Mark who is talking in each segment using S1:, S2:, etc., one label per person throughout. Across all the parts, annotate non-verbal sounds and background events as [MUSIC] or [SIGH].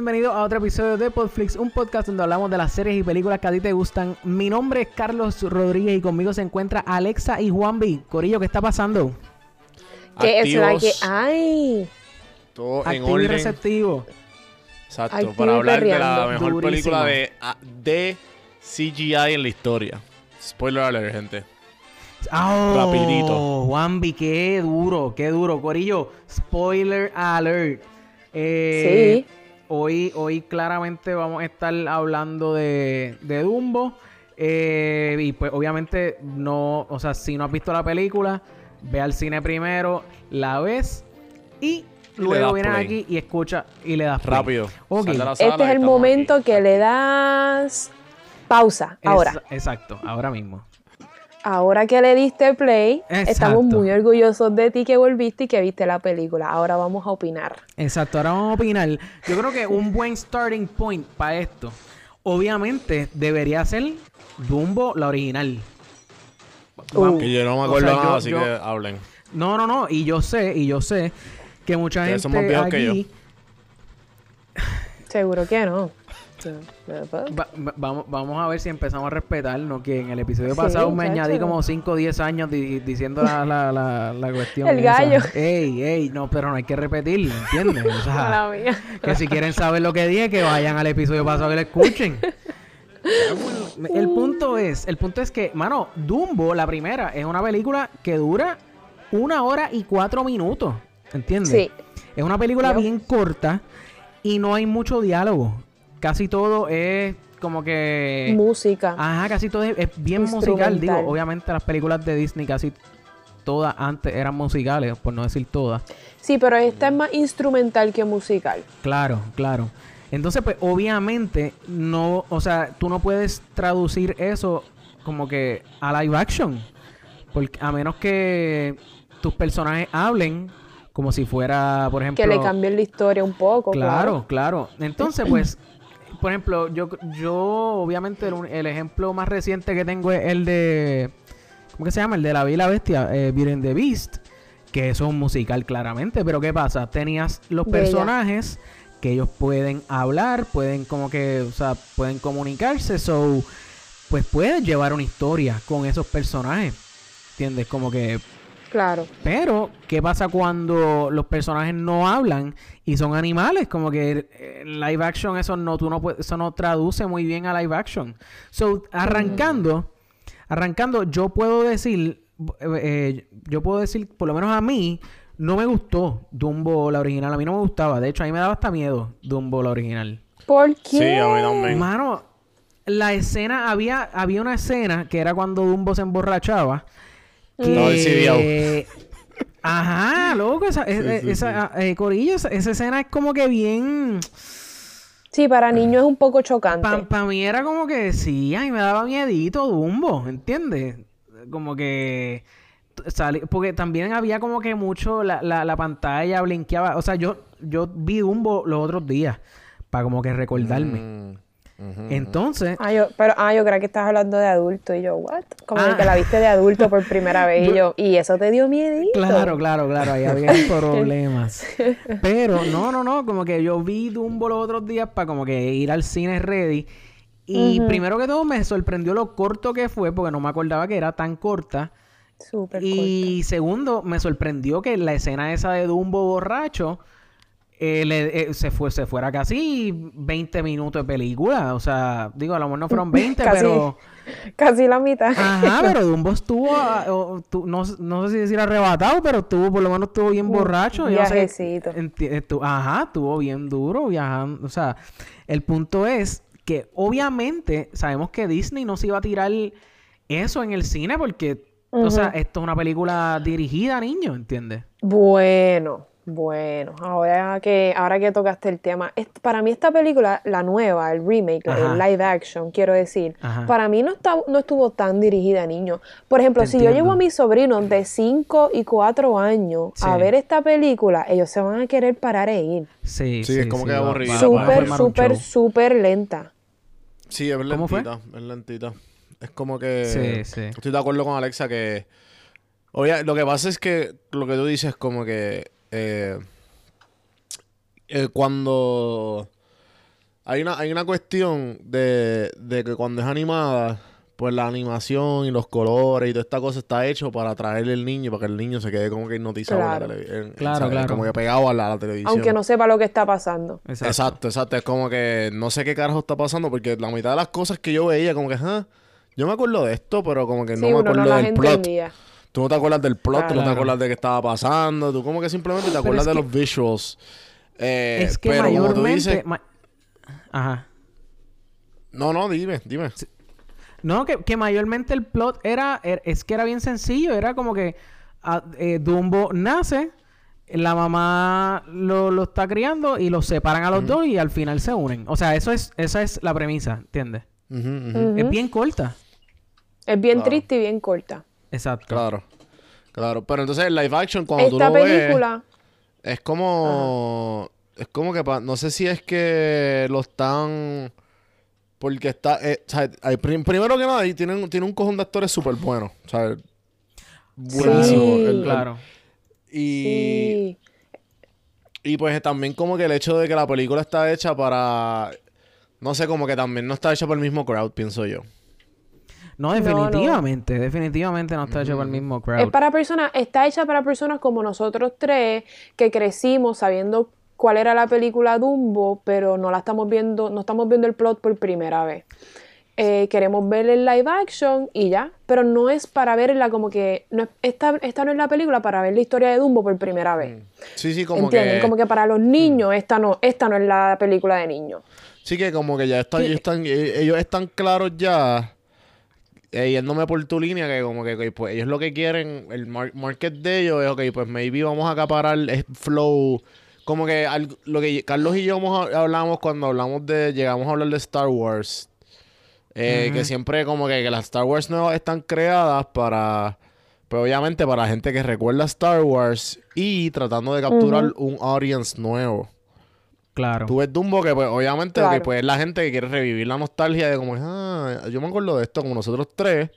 S1: Saludos y bienvenidos a otro episodio de Podflix, un podcast donde hablamos de las series y películas que a ti te gustan. Mi nombre es Carlos Rodríguez y conmigo se encuentra Alexa y Juanvi. Corillo, ¿qué está pasando?
S2: Que es la que hay.
S3: todo en
S1: Activo y
S3: orden.
S1: receptivo.
S3: Exacto,
S2: Activo
S3: para
S2: y
S3: hablar de la mejor
S1: Durísimo.
S3: película de, ah, de CGI en la historia. Spoiler alert, gente.
S1: ¡Oh!
S3: Rapidito.
S1: Juanvi, qué duro, qué duro. Corillo, spoiler alert. Eh,
S2: Sí.
S1: Hoy, hoy claramente vamos a estar hablando de, de Dumbo. Eh, y pues obviamente no, o sea, si no has visto la película, ve al cine primero, la ves y luego vienes
S3: play.
S1: aquí y escucha y le das play.
S3: Rápido.
S1: Ok.
S3: Sal de la
S2: Este es el momento
S3: aquí.
S2: que le das pausa. Ahora,
S1: Ex- exacto, ahora mismo.
S2: Ahora que le diste play,
S1: Exacto.
S2: estamos muy orgullosos de ti que volviste y que viste la película. Ahora vamos a opinar.
S1: Exacto, ahora vamos a opinar. Yo creo que un buen starting point para esto, obviamente, debería ser Dumbo, la original.
S2: Uh.
S3: Que yo no me
S1: O
S3: acuerdo
S1: yo-
S3: nada, así
S1: yo-
S3: que hablen.
S1: No, no, no, y yo sé, y yo sé que mucha
S3: Ustedes
S1: gente
S3: son más viejos que
S1: aquí... [SIGHS]
S2: Seguro que no.
S1: Va- va- vamos, vamos a ver si empezamos a respetarnos, que en el episodio
S2: Sí,
S1: pasado me añadí como 5 o 10 años di- diciendo la, la, la, la cuestión.
S2: El
S1: esa.
S2: gallo.
S1: Ey, ey, no, pero no hay que repetirlo, ¿entiendes? O sea, que si quieren saber lo que dije, que vayan al episodio pasado y lo escuchen. [LAUGHS] El punto es, el punto es que, mano, Dumbo, la primera, es una película que dura una hora y cuatro minutos, ¿entiendes?
S2: Sí.
S1: Es una película bien corta y no hay mucho diálogo. Casi todo es como que...
S2: Música.
S1: Ajá, casi todo es, es bien musical. Digo, obviamente las películas de Disney casi todas antes eran musicales, por no decir todas.
S2: Sí, pero esta es más instrumental que musical.
S1: Claro, claro. Entonces, pues, obviamente, no, o sea, tú no puedes traducir eso como que a live action. Porque a menos que tus personajes hablen como si fuera, por ejemplo.
S2: Que le cambien la historia un poco.
S1: Claro, claro. Entonces, pues, [CLEARS THROAT] por ejemplo, yo, yo obviamente, el, ejemplo más reciente que tengo es el de. ¿Cómo que se llama? El de La Bella y la Bestia, eh, Beauty the Beast. Que eso es un musical, claramente. Pero ¿qué pasa? Tenías los
S2: Bella.
S1: personajes que ellos pueden hablar, pueden como que, o sea, pueden comunicarse. So, pues puedes llevar una historia con esos personajes. ¿Entiendes? Como que
S2: Claro.
S1: pero, ¿qué pasa cuando los personajes no hablan y son animales? Como que eh, live action, eso no, tú no eso no traduce muy bien a live action. So, arrancando, arrancando, yo puedo decir, eh, eh, yo puedo decir, por lo menos a mí, no me gustó Dumbo la original. A mí no me gustaba. De hecho, a mí me daba hasta miedo Dumbo la original.
S2: ¿Por qué?
S3: Sí, a mí también.
S1: Mano, la escena, había, había una escena que era cuando Dumbo se emborrachaba.
S3: Decidido.
S1: Que... Ajá, loco, esa,
S3: sí,
S1: esa eh, Corillo, esa, esa escena es como que bien...
S2: Sí, para niños es un poco chocante.
S1: Para mí era como que sí, ay, me daba miedito Dumbo, ¿entiendes? Como que... sali- porque también había como que mucho, la, la, la pantalla blinqueaba. O sea, yo, yo vi Dumbo los otros días para como que recordarme.
S3: Mm,
S1: Entonces,
S2: Ah, yo, pero, ah, yo creo que estás hablando de adulto. Y yo, ¿what? Como
S1: Ah.
S2: que la viste de adulto por primera [LAUGHS] vez. y yo, ¿y eso te dio miedito?
S1: Claro, claro, claro, ahí había [LAUGHS] problemas. [LAUGHS] Pero no, no, no, como que yo vi Dumbo los otros días para como que ir al cine ready. Y primero que todo me sorprendió lo corto que fue, porque no me acordaba que era tan corta.
S2: Súper
S1: Y segundo, me sorprendió que la escena esa de Dumbo borracho eh, le- eh, se, fue, se fuera casi 20 minutos de película. O sea, digo, a lo mejor no fueron 20, [LAUGHS]
S2: Casi.
S1: pero...
S2: Casi la mitad.
S1: Ajá, [LAUGHS] pero Dumbo estuvo, o- tu- no, no sé si decir arrebatado, pero estuvo, por lo menos estuvo bien
S2: Un
S1: borracho. yo no sé,
S2: viajecito.
S1: ajá, estuvo bien duro viajando. O sea, el punto es que obviamente sabemos que Disney no se iba a tirar eso en el cine porque, o sea, esto es una película dirigida a niños, ¿entiendes?
S2: Bueno, bueno. Ahora que, ahora que tocaste el tema. para mí esta película, la nueva, el remake,
S1: Ajá.
S2: el live action, quiero decir.
S1: Ajá.
S2: Para mí no, está, no estuvo tan dirigida a niños. Por ejemplo,
S1: Te
S2: si yo llevo a mis sobrinos de 5 y 4 años a
S1: Sí.
S2: ver esta película, ellos se van a querer parar e ir.
S1: Sí,
S3: Sí, es como que
S1: va-
S3: aburrido.
S1: va- va a
S2: Súper, súper, súper lenta.
S3: Sí, es
S1: ¿Cómo fue?
S3: lentita, es lentita. Es como que...
S1: Sí, sí.
S3: Estoy de acuerdo con Alexa que... Oye, lo que pasa es que lo que tú dices como que... eh, eh, cuando hay una, hay una cuestión de, de que cuando es animada, pues la animación y los colores y toda esta cosa está hecho para atraerle al niño, para que el niño se quede como que hipnotizado
S2: Claro.
S3: en la tele- en-
S1: Claro,
S3: ¿sabes?
S1: claro.
S3: Como que pegado a la, a la televisión.
S2: Aunque no sepa lo que está pasando.
S3: Exacto. exacto, Es como que no sé qué carajo está pasando porque la mitad de las cosas que yo veía, como que, ah, yo me acuerdo de esto, pero como que no me acuerdo
S2: no las
S3: del plot.
S2: entendía.
S3: Tú no te acuerdas del plot, tú no te
S1: Claro.
S3: acuerdas de qué estaba pasando, tú como que simplemente te acuerdas de
S1: que-
S3: los visuals. Eh,
S1: es que
S3: pero como tú
S1: mayormente...
S3: dices-
S1: ma- Ajá.
S3: No, no, dime, dime.
S1: No, que, que mayormente el plot era, er- es que era bien sencillo, era como que ah, eh, Dumbo nace, la mamá lo, lo está criando y los separan a los dos y al final se unen. O sea, eso es, esa es la premisa, ¿entiendes? Es bien corta.
S2: Es bien
S3: Claro.
S2: triste y bien corta.
S1: Exacto.
S3: Claro, claro. Pero entonces el live action, cuando tú
S2: Esta
S3: lo ves,
S2: película,
S3: es como... Es como que... pa- No sé si es que lo están... Porque está... eh, o sea, hay prim- primero que nada, ahí tienen, tiene un cojón de actores súper buenos. O sea, buenísimo.
S2: Sí.
S3: El- el-
S1: Claro.
S3: y...
S2: sí.
S3: Y pues también como que el hecho de que la película está hecha para... No sé, como que también no está hecha por el mismo crowd, pienso yo.
S1: No, definitivamente, definitivamente no está hecho por el mismo crowd.
S2: Es para personas, está hecha para personas como nosotros tres, que crecimos sabiendo cuál era la película Dumbo, pero no la estamos viendo, no estamos viendo el plot por primera vez. Eh, queremos ver el live action y ya, pero no es para verla como que, no es- esta, esta no es la película para ver la historia de Dumbo por primera vez.
S3: Sí, sí, como
S2: ¿Entienden?
S3: que...
S2: Como que para los niños esta no, esta no es la película de niños.
S3: Sí, que como que ya están, ellos están, eh, ellos están claros ya, eh, yéndome por tu línea, que como que pues ellos lo que quieren, el mar- market de ellos es, ok, pues maybe vamos a acaparar el flow. Como que al- lo que Carlos y yo hablamos cuando hablamos de, llegamos a hablar de Star Wars, eh, que siempre como que, que las Star Wars nuevas están creadas para, pues obviamente para gente que recuerda Star Wars y tratando de capturar un audience nuevo.
S1: Claro.
S3: Tú ves Dumbo que pues obviamente
S2: Claro.
S3: que, pues, es la gente que quiere revivir la nostalgia de como, ah, yo me acuerdo de esto como nosotros tres.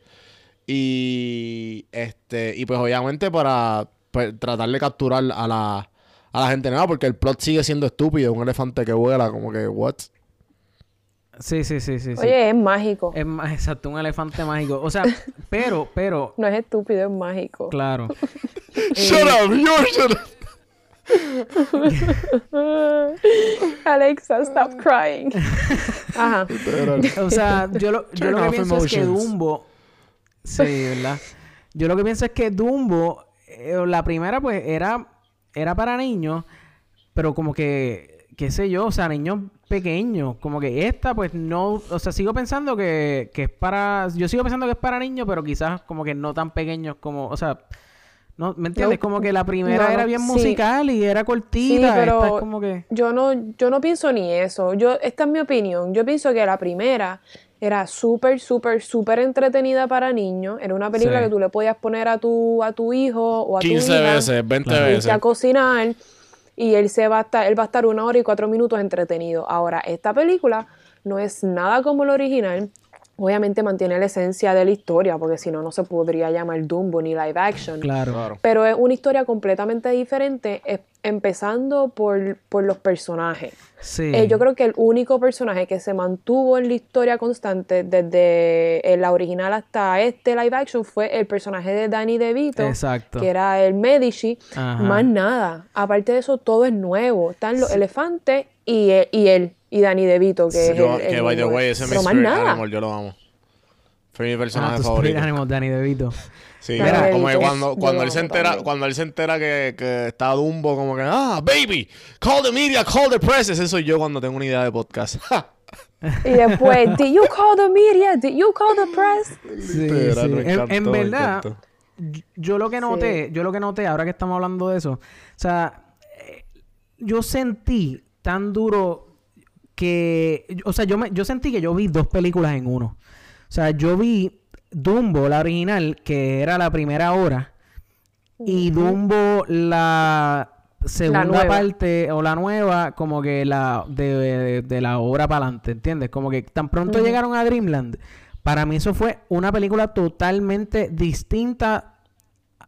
S3: Y este y pues obviamente para pues, tratar de capturar a la, a la gente nueva porque el plot sigue siendo estúpido, un elefante que vuela, como que, what?
S1: Sí, sí, sí, sí. sí.
S2: Oye, es mágico.
S1: Es más, exacto, un elefante mágico. O sea, [LAUGHS] pero, pero,
S2: No es estúpido, es mágico.
S1: claro. [LAUGHS]
S3: Shut up, you shut up. [LAUGHS]
S2: Alexa, stop crying. Ajá.
S1: O sea, yo lo, yo lo que pienso es que. Dumbo. Sí, ¿verdad? Yo lo que pienso es que Dumbo, eh, la primera, pues, era, era para niños, pero como que, qué sé yo, o sea, niños pequeños. Como que esta, pues, no. O sea, sigo pensando que, que es para. Yo sigo pensando que es para niños, pero quizás como que no tan pequeños como. O sea. No, ¿Me entiendes?
S2: No.
S1: Como que la primera
S2: No,
S1: era bien
S2: sí.
S1: musical y era
S2: Sí,
S1: cortita.
S2: pero
S1: Esta es como que.
S2: yo no, yo no pienso ni eso. Yo, esta es mi opinión. Yo pienso que la primera era súper, súper, súper entretenida para niños. Era una película
S1: Sí.
S2: que tú le podías poner a tu, a tu hijo o a tu
S3: 15
S2: hija,
S3: veces, 20
S1: Claro.
S3: veces.
S2: a cocinar y él se va a estar, él va a estar una hora y cuatro minutos entretenido. Ahora, esta película no es nada como el original. Obviamente mantiene la esencia de la historia, porque si no, no se podría llamar Dumbo ni live action.
S1: Claro.
S3: Claro.
S2: Pero es una historia completamente diferente, eh, empezando por, por los personajes.
S1: Sí.
S2: Eh, yo creo que el único personaje que se mantuvo en la historia constante desde eh, la original hasta este live action fue el personaje de Danny DeVito,
S1: Exacto.
S2: que era el Medici.
S1: Ajá.
S2: Más nada. Aparte de eso, todo es nuevo. Están los elefantes y, él- y él, y Danny DeVito, que es
S3: Yo-
S2: el, el
S3: que by the
S2: niño.
S3: way, ese es mi spirit
S2: nada.
S3: animal, yo lo amo. Fue mi
S1: Ah,
S3: personaje
S1: tu
S3: favorito.
S1: spirit animal, Danny DeVito.
S3: Sí,
S2: Danny
S3: mira, como que cuando, cuando él se entera,
S2: también.
S3: cuando él se entera que, que está Dumbo, como que, ah, baby, call the media, call the press. Ese soy yo cuando tengo una idea de podcast. [LAUGHS]
S2: Y después, did you call the media? Did you call the press?
S1: Sí, sí. En-
S3: encantó,
S1: en, verdad, yo lo que noté, yo lo que noté, ahora que estamos hablando de eso, o sea, eh, yo sentí tan duro que, o sea, yo me, yo sentí que yo vi dos películas en uno. O sea, yo vi Dumbo, la original, que era la primera hora, y Dumbo, la segunda parte o la nueva, como que la de, de- de la obra para adelante, ¿entiendes? Como que tan pronto llegaron a Dreamland, para mí eso fue una película totalmente distinta.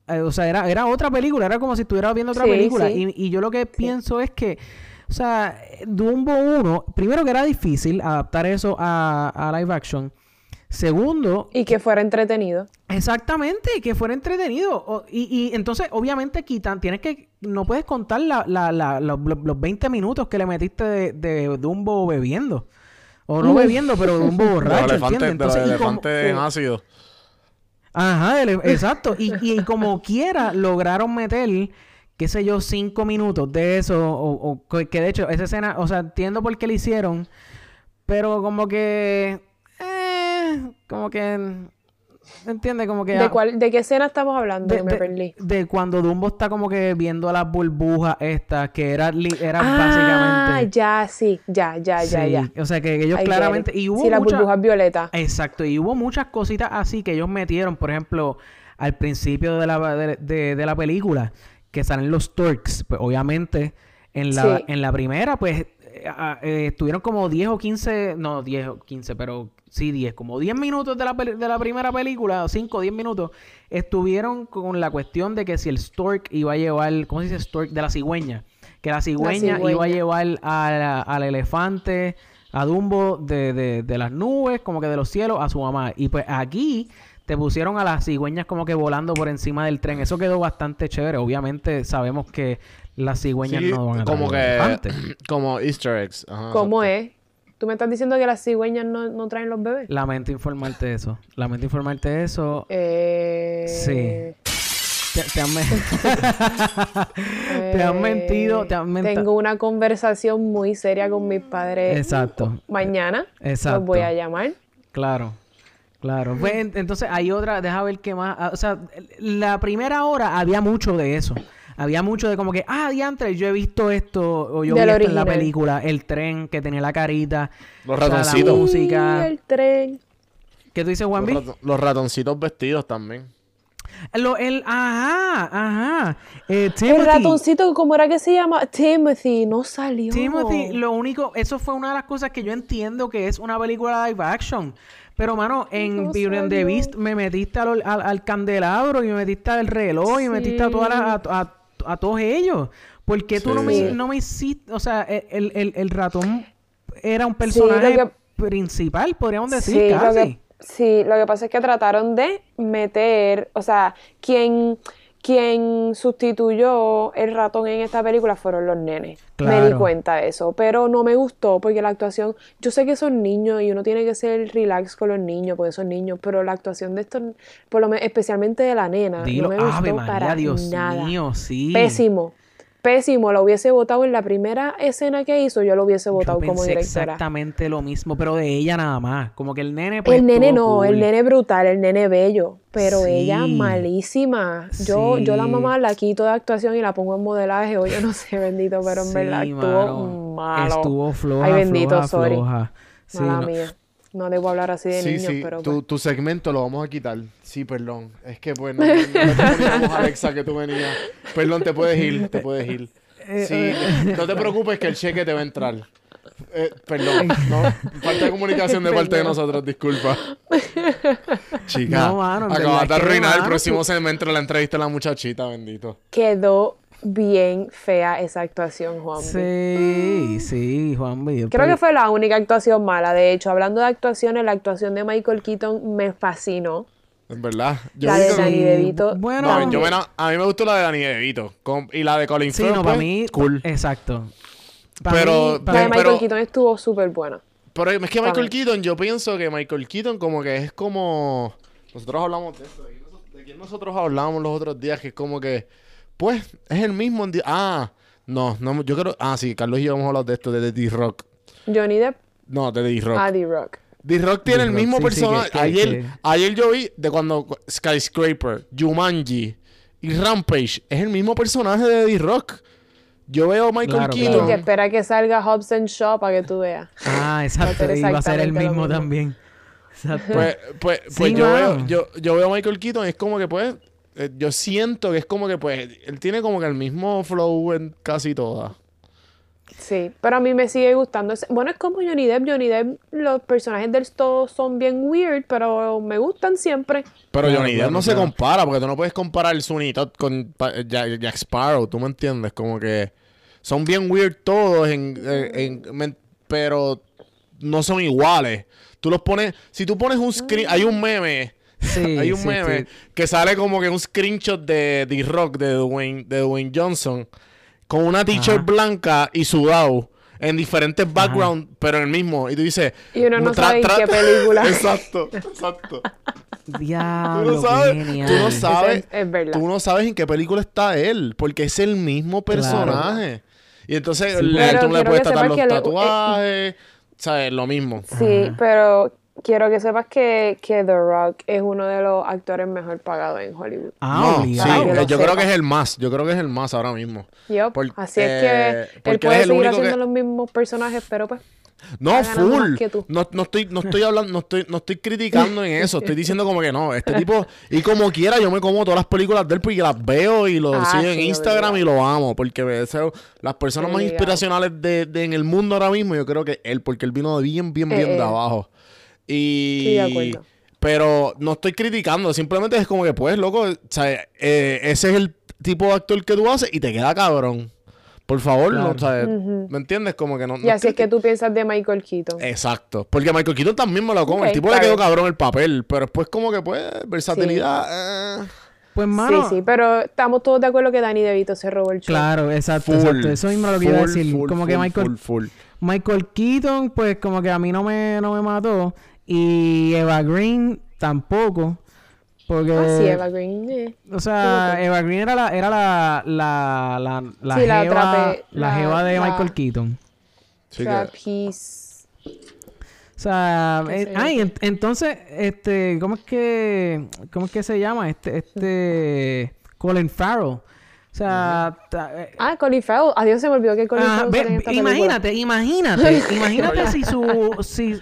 S1: eh, o sea, era, era otra película, era como si estuviera viendo otra
S2: Sí,
S1: película.
S2: sí.
S1: Y, y yo lo que pienso es que O sea, Dumbo 1, primero que era difícil adaptar eso a, a live action. Segundo...
S2: Y que fuera entretenido.
S1: Exactamente, que fuera entretenido. O- y, y entonces, obviamente, quitan, tienes que, no puedes contar la, la, la- los, los- los 20 minutos que le metiste de, de Dumbo bebiendo. O no bebiendo, pero Dumbo [LAUGHS] borracho,
S3: de
S1: Entonces, y como-
S3: elefantes en ácido.
S1: Ajá, ele- exacto. Y, y como quiera, lograron meter, qué sé yo, cinco minutos de eso. O, o que- de hecho, esa escena, o sea, entiendo por qué la hicieron. Pero como que. Eh, como que. ¿Entiendes? Como que.
S2: ¿De, cuál, ¿De qué escena estamos hablando?
S1: de,
S2: me
S1: de-
S2: perdí.
S1: de cuando Dumbo está como que viendo a las burbujas estas, que era, era
S2: Ah,
S1: básicamente.
S2: ya, sí, ya, ya, ya,
S1: Sí,
S2: ya.
S1: O sea, que ellos claramente. Y hubo
S2: sí, las
S1: mucha-
S2: burbujas violetas.
S1: Exacto, y hubo muchas cositas así que ellos metieron, por ejemplo, al principio de la, de- de la película, que salen los Turks, pues obviamente en la,
S2: Sí.
S1: en la primera, pues eh, ah, eh, estuvieron como 10 o 15, no 10 o 15, pero sí 10, como 10 minutos de la, de la primera película, o 5 o 10 minutos, estuvieron con la cuestión de que si el Stork iba a llevar, ¿cómo se dice Stork? De la cigüeña, que la cigüeña, iba a llevar a la- al elefante, a Dumbo de, de, de las nubes, como que de los cielos, a su mamá. Y pues aquí te pusieron a las cigüeñas como que volando por encima del tren. Eso quedó bastante chévere. Obviamente sabemos que las cigüeñas
S3: Sí,
S1: no van a
S3: como que...
S1: elefantes. [CLEARS THROAT]
S3: Como easter eggs. Ajá,
S2: ¿Cómo
S3: exacto.
S2: es? ¿Tú me estás diciendo que las cigüeñas no, no traen los bebés?
S1: Lamento informarte eso. Lamento informarte eso.
S2: Eh...
S1: Sí. Te, te han, me- [LAUGHS] [LAUGHS] te han mentido. Te han menta-
S2: Tengo una conversación muy seria con mis padres
S1: Exacto.
S2: mañana.
S1: Exacto.
S2: Los voy a llamar.
S1: Claro, claro. Pues, en- entonces hay otra, deja ver qué más. ah, O sea, la primera hora había mucho de eso. Había mucho de como que, ah, diantre, yo he visto esto, o yo vi esto en la película, el tren que tenía la carita,
S3: Los
S1: o sea,
S3: ratoncitos.
S1: la música.
S2: El tren.
S1: ¿Qué tú dices,
S3: Los,
S1: Juanvi?
S3: rato- los ratoncitos vestidos también.
S1: Lo, el, ajá, ajá. Eh,
S2: El ratoncito, ¿cómo era que se llama? Timothy, no salió.
S1: Timothy, lo único, eso fue una de las cosas que yo entiendo que es una película live action. Pero, mano, en Beauty and the. Beast me metiste al, al, al candelabro y me metiste al reloj y me metiste a, todas las- a, a- a todos ellos. ¿Por qué tú no, me, no me hiciste? O sea, el, el, el ratón era un personaje
S2: que-
S1: principal, podríamos decir,
S2: Sí, lo
S1: casi.
S2: que, sí, lo que pasa es que trataron de meter, o sea, quien, quien sustituyó el ratón en esta película fueron los nenes. Me di cuenta de eso, pero no me gustó porque la actuación, yo sé que son niños y uno tiene que ser relax con los niños porque son niños, pero la actuación de estos, por lo menos, especialmente de la nena,
S1: Dilo,
S2: no me gustó
S1: Ave María,
S2: para
S1: Dios
S2: nada.
S1: mío, sí.
S2: Pésimo. Pésimo, lo hubiese votado en la primera escena que hizo, yo lo hubiese votado como directora.
S1: exactamente lo mismo, pero de ella nada más. Como que el nene, pues,
S2: El nene no, el nene brutal, el nene bello, pero
S1: Sí.
S2: ella malísima. Yo, yo la mamá la quito de actuación y la pongo en modelaje, o yo no sé, bendito, pero en
S1: Sí,
S2: verdad estuvo malo.
S1: Estuvo floja,
S2: Ay, bendito,
S1: floja,
S2: sorry.
S1: floja. Sí,
S2: Mala
S1: no.
S2: mía. No debo hablar así de
S3: Sí,
S2: niños,
S3: sí.
S2: pero
S3: tu,
S2: pues.
S3: tu segmento lo vamos a quitar. Sí, perdón. Es que pues no, no, no [LAUGHS] te Alexa, que tú venías. Perdón, te puedes ir, te puedes ir.
S1: Eh,
S3: Sí, no te preocupes que el cheque te va a entrar. Eh, perdón, no, [LAUGHS] falta de comunicación de parte de nosotros, disculpa. Chica,
S1: No,
S3: acabas de arruinar el próximo de la entrevista a la muchachita, bendito.
S2: Quedó bien fea esa actuación, Juan.
S1: Sí, sí, Juan
S2: Creo que fue la única actuación mala. De hecho, hablando de actuaciones, la actuación de Michael Keaton me fascinó.
S3: En verdad. Yo
S2: La de
S3: que-
S2: Danny DeVito.
S1: Bueno,
S3: No,
S2: también.
S3: yo me na- a mí me gustó la de Danny DeVito. con- y la de Colin
S1: Sí,
S3: Firth,
S1: no,
S3: pues,
S1: para mí.
S3: cool.
S1: Exacto. Pa'
S3: Pero-
S1: mí- pa'
S2: La de Michael
S3: pero-
S2: Keaton estuvo súper buena.
S3: Pero es que Michael. Keaton, yo pienso que Michael Keaton como que es como... Nosotros hablamos de eso. ¿De quién nosotros- ¿De quién nosotros hablamos los otros días? Que es como que... Pues, es el mismo... en Ah, no, no, yo creo... Ah, sí, Carlos y yo hemos hablado de esto, de D-Rock.
S2: Johnny Depp,
S3: No, de D-Rock.
S2: a D-Rock.
S3: D-Rock tiene el mismo
S1: sí, sí,
S3: personaje.
S1: que- que-
S3: ayer,
S1: que-
S3: ayer yo vi de cuando Skyscraper, Jumanji y Rampage es el mismo personaje de D-Rock. Yo veo a Michael
S1: Claro,
S2: Y
S3: Keaton.
S2: que espera que salga Hobbs and Shaw para que tú veas.
S1: Ah, exacto.
S2: ser
S1: Iba a ser el mismo
S2: mismo.
S1: también. Exacto.
S3: Pues, pues,
S1: Sí,
S3: pues yo,
S1: mano.
S3: veo, yo, yo veo a Michael Keaton, es como que pues, eh, yo siento que es como que pues, él tiene como que el mismo flow en casi todas.
S2: Sí, pero a mí me sigue gustando. Bueno, es como Johnny Depp. Johnny Depp, los personajes del todos son bien weird, pero me gustan siempre.
S3: Pero Johnny Depp no se compara, porque tú no puedes comparar el Todd con Jack, Jack Sparrow, ¿tú me entiendes? Como que Son bien weird todos, en, en- en- men- pero no son iguales. Tú los pones, si tú pones un screen, hay un meme,
S1: Sí, [LAUGHS]
S3: hay un
S1: sí,
S3: meme
S1: sí.
S3: que sale como que un screenshot de The Rock, de Dwayne, de Dwayne Johnson, con una t-shirt blanca y sudado. En diferentes backgrounds, pero en el mismo. Y tú dices.
S2: Y uno no sabe en qué película. [LAUGHS]
S3: exacto, exacto. Tú
S1: Diablo,
S3: no sabes,
S1: genial.
S3: tú no sabes,
S2: es, es verdad.
S3: tú no sabes en qué película está él, porque es el mismo personaje. Y entonces
S1: Sí,
S3: le- tú le puedes tratar los
S2: le-
S3: tatuajes, ¿sabes? Lo mismo.
S2: Sí, pero quiero que sepas que, que The Rock es uno de los actores mejor pagados en Hollywood.
S1: Ah,
S3: No, sí, eh, yo creo que es el más, yo creo que es el más ahora mismo.
S2: Yup,
S3: Por-
S2: Así es
S3: eh,
S2: que
S3: porque
S2: él puede seguir haciendo
S3: que-
S2: los mismos personajes, pero pues
S3: No, full.
S2: más que tú.
S3: No, no estoy, no estoy hablando, no estoy, no estoy criticando en eso. Estoy diciendo como que no, este [LAUGHS] tipo, y como quiera, yo me como todas las películas de él porque las veo y lo
S2: Ah,
S3: sigo en Instagram
S2: obligado.
S3: y lo amo. Porque ese- las personas más inspiracionales de, de- en el mundo ahora mismo, yo creo que él, porque él vino de bien, bien, bien
S2: Eh,
S3: de
S2: eh.
S3: abajo. Y.
S2: Estoy de acuerdo.
S3: Pero no estoy criticando, simplemente es como que, pues, loco, o sea, eh, ese es el tipo de actor que tú haces y te queda cabrón. Por favor, no, o sea. ¿me entiendes? Como que no.
S2: y
S3: no
S2: así es que tú piensas de Michael Keaton.
S3: Exacto. Porque Michael Keaton también me lo come. El tipo le quedó cabrón el papel. Pero después como que pues, versatilidad. eh.
S1: Pues, mano,
S2: sí, sí, pero estamos todos de acuerdo que Danny DeVito se robó el show.
S1: claro, exacto,
S3: Full,
S1: exacto. Eso mismo es lo que iba a
S3: full,
S1: decir.
S3: full,
S1: como que Michael,
S3: full, full.
S1: Michael Keaton, pues como que a mí no me, no me mató. Y Eva Green tampoco. Porque...
S2: Ah, sí, Eva Green. eh.
S1: O sea, Eva Green era la, era la, la, la, la
S2: Sí, la
S1: jeva, la
S2: la-
S1: jeva de
S2: la-
S1: Michael Keaton.
S2: Trapeze.
S1: O sea, eh, ay, en- entonces, este, ¿cómo es que, cómo es que se llama? Este, este, Colin Farrell. O sea, ta- eh,
S2: Ah, Colin Farrell. Adiós, se me olvidó que Colin
S1: Ajá,
S2: Farrell película.
S1: imagínate, [LAUGHS] imagínate, imagínate si su, si,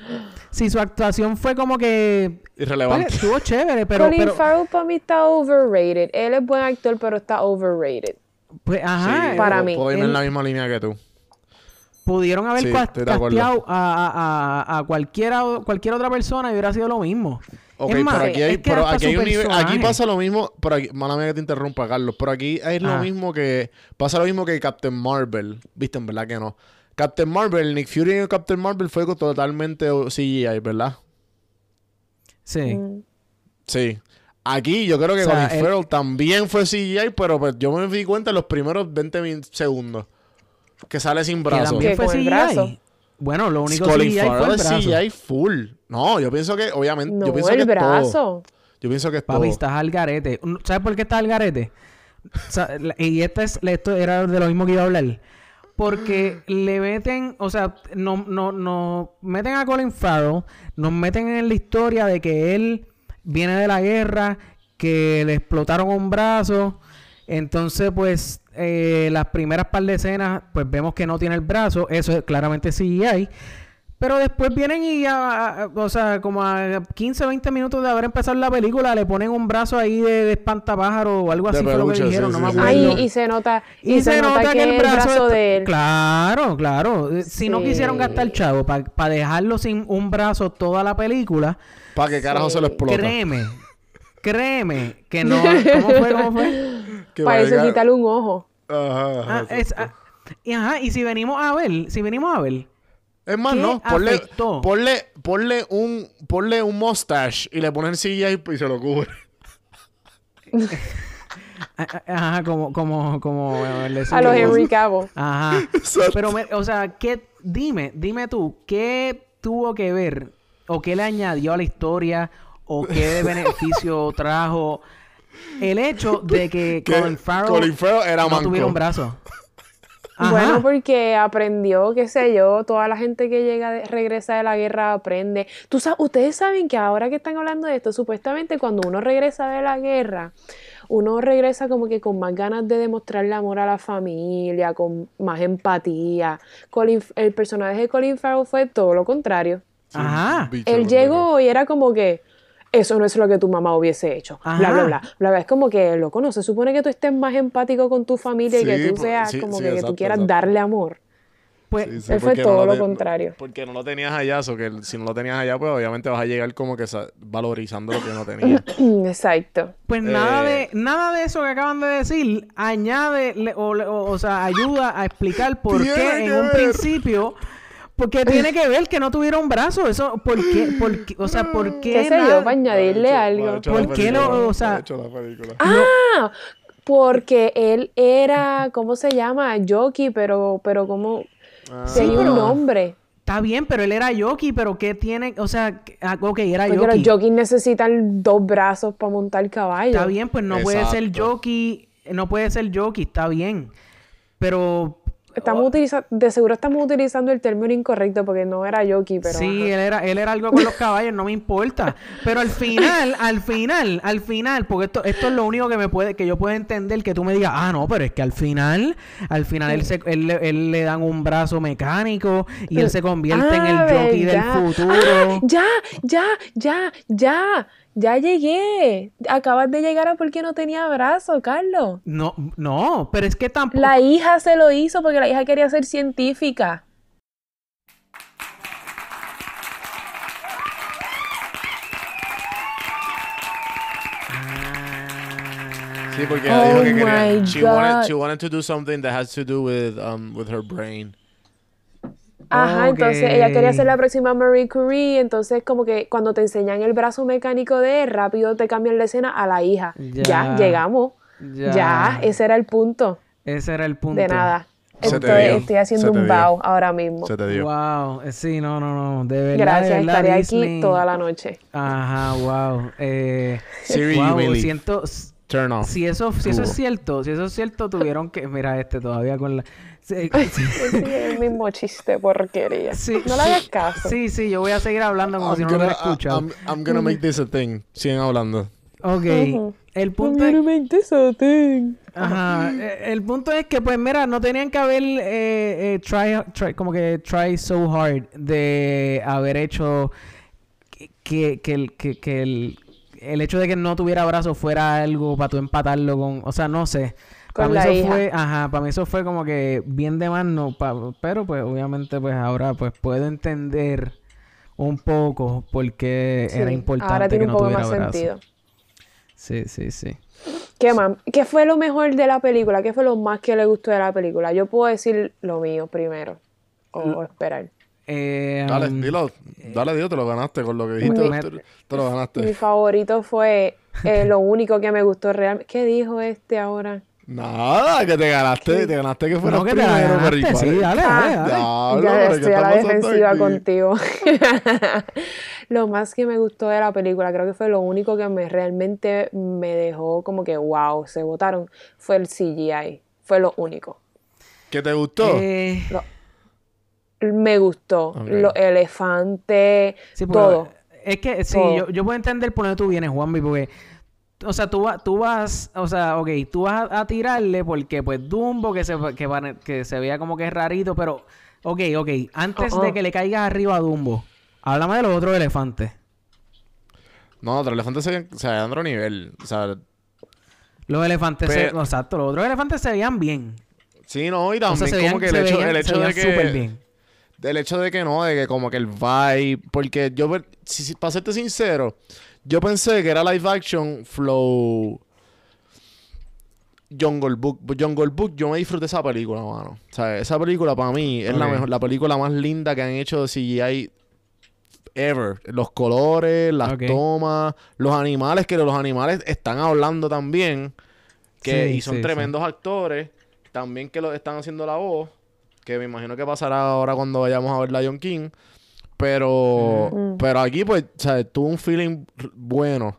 S1: si su actuación fue como que
S3: Irrelevante.
S1: pues, estuvo chévere, pero,
S2: Colin
S1: pero
S2: Farrell para mí está overrated. Él es buen actor, pero está overrated.
S1: pues, ajá,
S3: Sí,
S2: para mí.
S3: Puedo irme en la misma línea que tú.
S1: pudieron haber
S3: Sí,
S1: casteado a, a, a, a cualquiera, cualquier otra persona y hubiera sido lo mismo.
S3: Ok,
S1: es más,
S3: pero aquí hay,
S1: es que
S3: pero
S1: hasta
S3: aquí
S1: su
S3: hay un nivel, aquí pasa lo mismo, pero aquí, mala mía que te interrumpa, Carlos, pero aquí es lo
S1: Ah.
S3: mismo que, pasa lo mismo que Captain Marvel, viste, en verdad que no. Captain Marvel, Nick Fury en Captain Marvel fue totalmente CGI, ¿verdad?
S1: Sí.
S2: Mm.
S3: Sí. Aquí yo creo que
S1: O sea,
S3: Colin
S1: el-
S3: Farrell también fue CGI, pero pues yo me di cuenta en los primeros 20 min- segundos que sale sin
S1: Que
S3: brazo.
S1: también
S2: ¿Qué,
S1: fue
S2: el
S1: CGI.
S2: brazo?
S1: Bueno, lo único
S3: Colin
S1: CGI fue
S3: Farrell
S1: el
S3: es
S1: brazo.
S3: CGI full. No, yo pienso que, obviamente,
S2: No,
S3: yo pienso
S2: el
S3: que es todo.
S2: brazo.
S3: Yo pienso que es
S1: Papi,
S3: todo.
S1: estás al garete. ¿Sabes por qué estás al garete? O sea, la- y esta es, esto era de lo mismo que iba a hablar. Porque le meten, o sea, no, no, no meten a Colin Farrell, nos meten en la historia de que él viene de la guerra, que le explotaron un brazo. Entonces, pues, eh, las primeras par de escenas, pues vemos que no tiene el brazo. Eso es claramente CGI. Pero después vienen y, a- a- o sea, como a 15, 20 minutos de haber empezado la película, le ponen un brazo ahí de, de espantapájaro o algo
S3: De
S1: así fue lo que dijeron,
S3: sí,
S1: no
S3: sí,
S1: me acuerdo.
S2: Ahí y se nota,
S1: Y, se, nota, que, el brazo,
S2: está-
S1: de
S2: él.
S1: Claro, claro. Eh, Si no quisieron gastar chavo para dejarlo sin un brazo toda la película,
S3: Para que carajo se lo explota.
S1: créeme, [LAUGHS] créeme que no. ¿Cómo fue? ¿Cómo fue?
S3: Que
S2: Para eso
S3: vaya-
S2: quitarle un ojo.
S3: Ajá, ajá,
S1: Ah, es- ah, y, ajá, y si venimos a ver, si venimos a ver,
S3: Es más,
S1: ¿Qué
S3: no, ponle, ponle, ponle un, ponle un mustache y le ponen CGI y se lo cubre. [LAUGHS]
S1: ajá, como, como, como le
S2: A los Henry Cavill.
S1: Ajá.
S3: Exacto.
S1: Pero, me- o sea, ¿qué, dime, dime tú, ¿qué tuvo que ver o qué le añadió a la historia o qué [LAUGHS] beneficio trajo el hecho de que
S3: Que
S1: Colin Farrell
S3: Colin Farrell era
S1: no
S3: manco.
S1: tuviera un brazo? Ajá.
S2: Bueno, porque aprendió, qué sé yo, toda la gente que llega, de- regresa de la guerra aprende. Tú sa- ustedes saben que ahora que están hablando de esto, supuestamente cuando uno regresa de la guerra, uno regresa como que con más ganas de demostrarle amor a la familia, con más empatía. Colin, el personaje de Colin Farrell fue todo lo contrario.
S1: Ajá.
S2: Él llegó y era como que eso no es lo que tu mamá hubiese hecho. Bla, bla,
S1: Ajá.
S2: bla, bla, bla. Es como que, loco, no se supone que tú estés más empático con tu familia y que tú
S3: pues,
S2: seas
S3: sí,
S2: como
S3: sí,
S2: que, que tú quieras
S3: exacto.
S2: darle amor.
S1: Pues
S3: Sí, sí,
S2: Él fue
S3: no
S2: todo lo contrario.
S3: Porque no lo tenías allá, o que si no lo tenías allá, pues obviamente vas a llegar como que valorizando lo que no tenías. [CLEARS THROAT]
S2: Exacto.
S1: Pues nada de
S3: Eh.
S1: nada de eso que acaban de decir añade le- o, o, o sea ayuda a explicar por qué en un
S3: ver.
S1: principio porque [LAUGHS] tiene que ver que no tuvieron brazos eso por qué por qué- o sea por qué
S2: ¿Qué sé yo? Para añadirle algo.
S1: ¿Por qué lo- o sea-
S2: Ah, porque él era, ¿cómo se llama? Jockey, pero, pero Tenía
S1: pero-
S2: un nombre.
S1: está bien pero él era jockey pero qué tiene o sea ah, ok era jockey
S2: los jockeys necesitan dos brazos para montar caballo.
S1: está bien pues no puede ser jockey no puede ser jockey está bien pero
S2: Estamos utilizando, de seguro estamos utilizando el término incorrecto porque no era jockey, pero.
S1: sí,
S2: ajá.
S1: él era, él era algo con los caballos, no me importa. Pero al final, al final, al final, porque esto, esto es lo único que me puede, que yo puedo entender que tú me digas, ah, no, pero es que al final, al final él, se, él, le- él le dan un brazo mecánico y él se convierte en el
S2: Ah,
S1: jockey del
S2: ¿verdad?
S1: futuro.
S2: Ah, ya, ya, ya, ya, ya llegué. Acabas de llegar a por qué no tenía brazo, Carlos.
S1: No, no, pero es que tampoco.
S2: La hija se lo hizo porque la hija quería ser científica.
S3: Sí, porque ella dijo
S2: Oh
S3: que quería.
S2: my
S3: She wanted,
S2: God.
S3: she wanted to do something that has to do with, um, with her brain.
S2: Ajá, entonces ella quería ser la próxima Marie Curie, entonces como que cuando te enseñan el brazo mecánico de él, rápido te cambian la escena a la hija.
S1: Ya.
S2: Ya, llegamos. Ya. ese era el punto.
S1: Ese era el punto.
S2: De nada.
S3: Se
S2: Estoy, haciendo un
S3: dio.
S2: bow ahora mismo.
S3: Se te dio.
S1: Wow, eh, sí, no, no, no, de verdad. de
S2: Gracias,
S1: verdad,
S2: estaré
S1: Disney-
S2: aquí toda la noche.
S1: Ajá, wow. Eh,
S3: Siri, you
S1: wow, siento,
S3: Turn off.
S1: Si eso, si eso es cierto, si eso es cierto, tuvieron que. Mira, este todavía con la. Sí, [LAUGHS] sí,
S2: Sigue el mismo chiste porquería.
S1: sí,
S2: no le
S1: sí,
S2: hagas caso.
S1: Sí, sí, yo voy a seguir hablando como
S3: I'm
S1: si no lo
S3: gonna,
S1: hubiera escuchado.
S3: I'm, I'm gonna make this a thing. Siguen hablando.
S1: Ok.
S2: Ujú.
S1: El punto es. Ajá. eh, El punto es que, pues, mira, no tenían que haber eh, eh, try, try- como que try so hard de haber hecho que, que, que el, que, que el, el hecho de que no tuviera brazos fuera algo para tú empatarlo con, o sea, no sé. Para mí eso
S2: hija.
S1: fue, ajá, para mí eso fue como que bien de más, no, pa- pero pues obviamente pues ahora pues puedo entender un poco por qué
S2: Sí,
S1: era importante
S2: ahora tiene
S1: que
S2: un
S1: no
S2: poco
S1: tuviera
S2: más sentido.
S1: Sí, sí, sí.
S2: ¿Qué más? ¿Qué fue lo mejor de la película? ¿Qué fue lo más que le gustó de la película? Yo puedo decir lo mío primero. O, o esperar.
S1: Eh,
S3: Dale,
S1: um,
S3: dilo. Dale, dilo, te lo ganaste con lo que dijiste.
S1: Me-
S3: Te, te lo
S2: Mi
S3: ganaste.
S2: favorito fue eh, lo único que me gustó realmente. ¿Qué dijo este ahora?
S3: Nada, que te ganaste. Te ganaste que fuera
S1: no, que te la
S3: pero
S1: ganaste,
S3: igual-
S1: sí, dale, dale, dale.
S2: Ya
S3: pero ¿qué
S2: estoy a la defensiva
S3: aquí?
S2: contigo. [LAUGHS] lo más que me gustó de la película, creo que fue lo único que me realmente me dejó como que wow, se votaron, fue el CGI. Fue lo único.
S3: ¿Qué te gustó?
S1: Eh,
S2: Me gustó.
S3: Ok.
S2: Los elefantes,
S1: sí,
S2: todo.
S1: Es que sí,
S2: Todo.
S1: yo, yo puedo entender por dónde tú vienes, Juanmi, porque o sea, tú, vas, tú vas, o sea, ok, tú vas a, a tirarle porque pues Dumbo que se, que, que se veía como que es rarito, pero ok, ok, antes
S2: Uh-uh.
S1: de que le caigas arriba a Dumbo, háblame de los otros elefantes.
S3: No, otro elefante se veían, o sea, de otro nivel. O sea,
S1: Los elefantes, se, exacto, los otros elefantes se veían bien.
S3: sí, no, y
S1: O
S3: también
S1: sea, se veían,
S3: como que el
S1: se
S3: hecho,
S1: veían-
S3: el
S1: se
S3: hecho de
S1: veían súper
S3: que.
S1: bien.
S3: Del hecho de que no, de que como que el vibe. Porque yo, si, si- para serte sincero, yo pensé que era live action flow. Jungle Book. Jungle Book, yo me disfruté esa película, mano. O sea, esa película para mí es la, mejor, la película más linda que han hecho de CGI ever. Los colores, las tomas, los animales, que los animales están hablando también. Que,
S1: Sí,
S3: y son
S1: sí, sí.
S3: tremendos actores. También que lo están haciendo la voz. Que me imagino que pasará ahora cuando vayamos a ver Lion King. Pero,
S2: Mm.
S3: pero aquí, pues, sea, tuve un feeling bueno.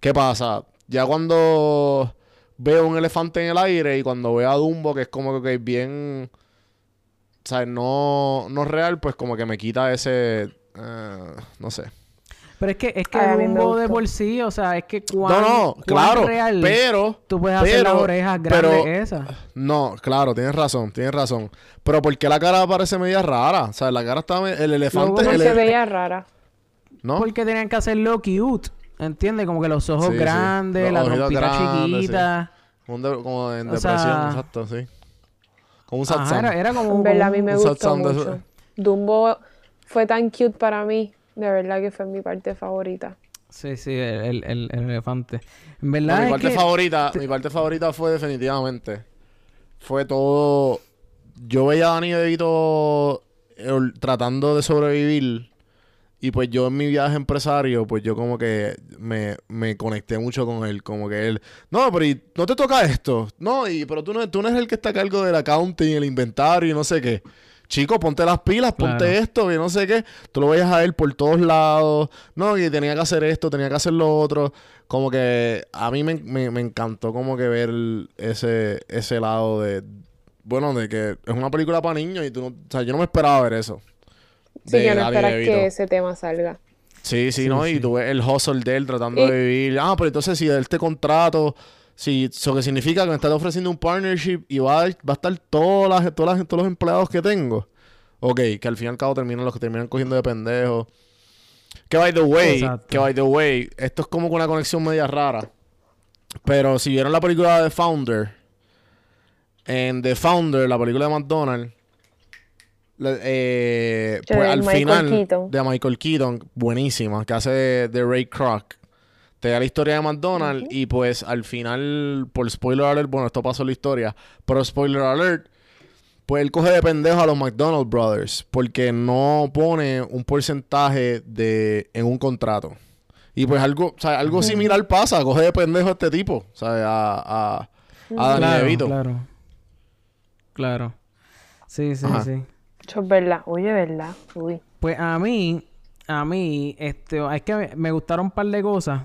S3: ¿Qué pasa? Ya cuando veo un elefante en el aire y cuando veo a Dumbo, que es como que bien. O sea, no, no real, pues como que me quita ese. eh, no sé.
S1: Pero es que, es que Dumbo de por sí, o sea, es que cuán,
S3: no, no, claro.
S1: real
S3: Pero.
S1: tú puedes hacer
S3: pero-
S1: las orejas grandes
S3: pero-
S1: esas.
S3: No, claro, tienes razón, tienes razón. Pero ¿por qué la cara parece media rara? O sea, la cara está... El elefante...
S1: Luego
S3: el-
S2: se veía rara.
S3: ¿No?
S1: Porque tenían que hacerlo cute, ¿entiendes? Como que los ojos
S3: Sí, sí.
S1: grandes,
S3: Los
S1: la trompita
S3: grandes, sí.
S1: chiquita.
S3: Un de- como en
S1: O
S3: depresión,
S1: sea-
S3: exacto, sí. Como un sad
S1: Ajá, era, era como
S2: En
S1: un...
S2: verdad, a mí me gustó mucho. Dumbo fue tan cute para mí. De verdad que fue mi parte favorita.
S1: Sí, sí, el, el, el- el elefante. En
S3: No,
S1: verdad
S3: mi
S1: es
S3: parte
S1: que...
S3: favorita, mi parte favorita fue definitivamente. Fue todo. Yo veía a Dani DeVito eh, tratando de sobrevivir. Y pues yo en mi viaje empresario, pues yo como que me, me conecté mucho con él. Como que él, no, pero y no te toca esto. No, y pero tú no, tú no eres el que está a cargo del accounting, el inventario y no sé qué. Chico, ponte las pilas, ponte esto, y no sé qué. Tú lo veías a él por todos lados. No, y tenía que hacer esto, tenía que hacer lo otro. Como que a mí me, me- me encantó como que ver ese, ese lado de... Bueno, de que es una película para niños y tú no... O sea, yo no me esperaba ver eso.
S2: Sí,
S3: de
S2: que no esperas que ese tema salga.
S3: Sí, sí,
S1: Sí,
S3: ¿no?
S1: sí.
S3: Y tú ves el hustle de él tratando
S2: Y-
S3: de vivir. Ah, pero entonces si de este contrato, si eso que significa que me estás ofreciendo un partnership y va a, va a estar todas las, todas las- todos los empleados que tengo. Ok, que al fin y al cabo terminan los que terminan cogiendo de pendejos. Que by the way,
S1: Exacto.
S3: que by the way, esto es como con una conexión media rara. Pero si vieron la película de The Founder, en The Founder, la película de McDonald's, eh, pues al
S2: Michael
S3: final
S2: Keaton.
S3: de Michael Keaton, buenísima, que hace de, de Ray Kroc. Te da la historia de McDonald's y pues al final, por spoiler alert, bueno, esto pasó en la historia, pero spoiler alert, pues él coge de pendejo a los McDonald's Brothers porque no pone un porcentaje de en un contrato. Y pues algo, o sea, algo similar pasa, coge de pendejo a este tipo, o sea, a, a, a
S1: Claro, claro. Claro. Sí, sí,
S3: Ajá.
S1: sí.
S2: Eso es verdad. Oye, ¿verdad? Uy.
S1: Pues a mí, a mí, este, es que me gustaron un par de cosas.